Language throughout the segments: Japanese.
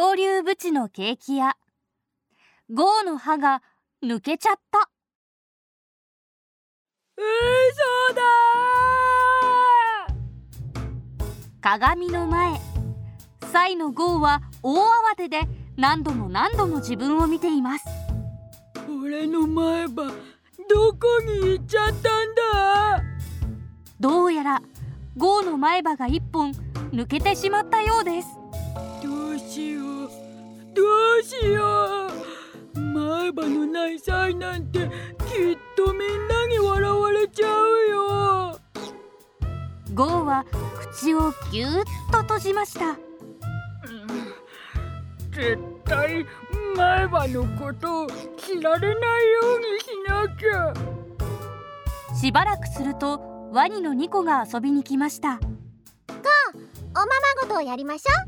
恐竜ブチのケーキ屋ゴーの歯が抜けちゃった。嘘だ鏡の前サイのゴーは大慌てで何度も何度も自分を見ています。俺の前歯どこに行っちゃったんだ？どうやらゴーの前歯が一本抜けてしまったようですしようどうしよう。前歯のないサイなんてきっとみんなに笑われちゃうよ。ゴーは口をぎゅーっと閉じました。絶対前歯のことを知られないようにしなきゃ。しばらくするとワニのニコが遊びに来ました。おままごとをやりましょう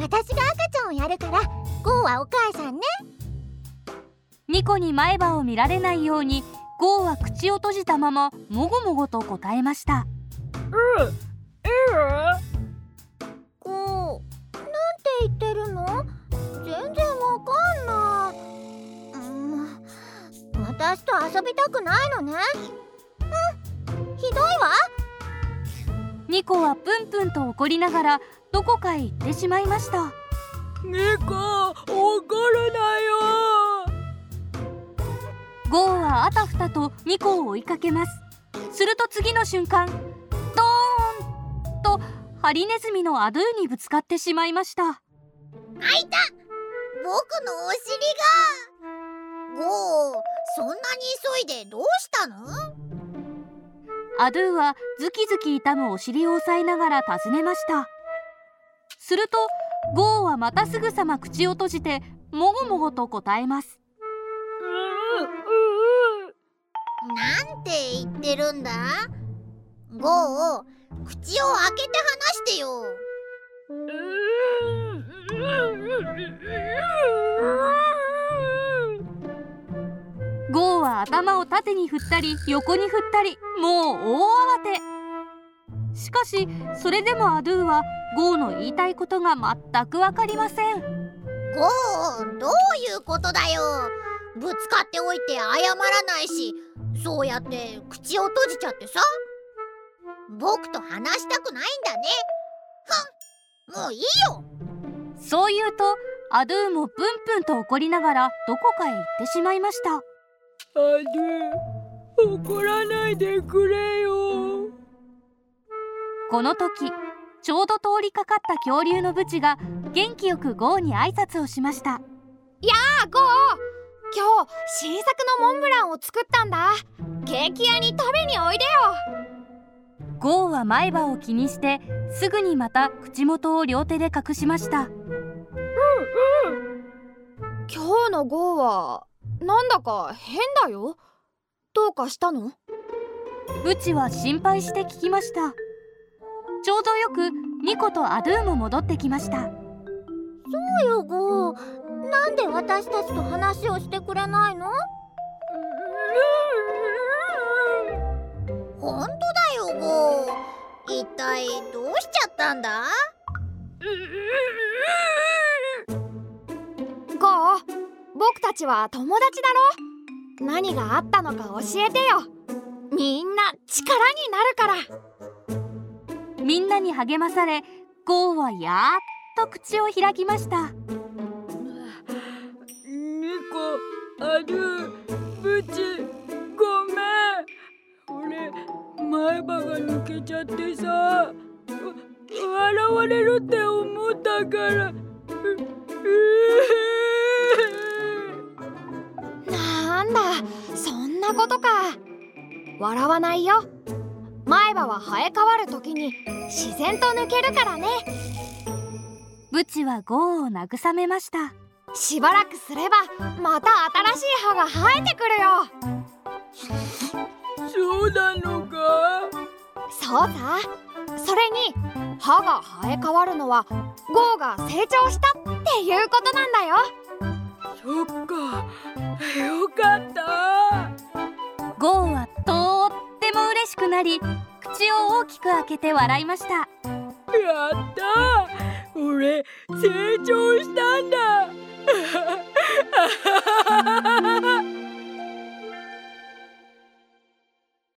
私が赤ちゃんをやるからゴーはお母さんね。ニコに前歯を見られないようにゴーは口を閉じたままもごもごと答えました。うんいいわゴーなんて言ってるの？全然わかんない。うん私と遊びたくないのね。うんひどいわ。ニコはプンプンと怒りながらどこかへ行ってしまいました。猫怒るなよ。ゴーはあたふたとニコを追いかけます。すると次の瞬間ドーンとハリネズミのアドゥにぶつかってしまいました。あいた。僕のお尻が。ゴーそんなに急いでどうしたの？アドゥはズキズキ痛むお尻を押さえながら尋ねましたするとゴーはまたすぐさま口を閉じてもごもごと答えます。なんて言ってるんだ？ゴー口を開けて話してよ。ゴーは頭を縦に振ったり横に振ったりもう大慌て。しかしそれでもアドゥはゴーの言いたいことが全く分かりません。ゴーどういうことだよ。ぶつかっておいて謝らないしそうやって口を閉じちゃってさ。僕と話したくないんだね。ふんもういいよ。そう言うとアドゥもプンプンと怒りながらどこかへ行ってしまいました。アドゥ怒らないでくれよ。この時ちょうど通りかかった恐竜のブチが元気よくゴーに挨拶をしました。あゴー。今日新作のモンブランを作ったんだ。ケーキ屋に食べにおいでよ。ゴーは前歯を気にしてすぐにまた口元を両手で隠しました。今日のゴーはなんだか変だよ。どうかしたの？ブチは心配して聞きましたちょうどよくニコとアドゥも戻ってきました。そうよゴー。なんで私たちと話をしてくれないの？本当だよゴー。一体どうしちゃったんだ？ゴー僕たちは友達だろ？何があったのか教えてよ。みんな力になるからみんなに励まされゴーはやっと口を開きました。猫アドゥブチごめん。俺前歯が抜けちゃってさわ笑われるって思ったから。う なんだそんなことか。笑わないよ前歯は生え変わる時に自然と抜けるからね。ブチはゴーを慰めました。しばらくすればまた新しい歯が生えてくるよ。そうなのか？そうさ。それに歯が生え変わるのはゴーが成長したっていうことなんだよ。そっか。よかったくなり口を大きく開けて笑いました。やった俺成長したんだ。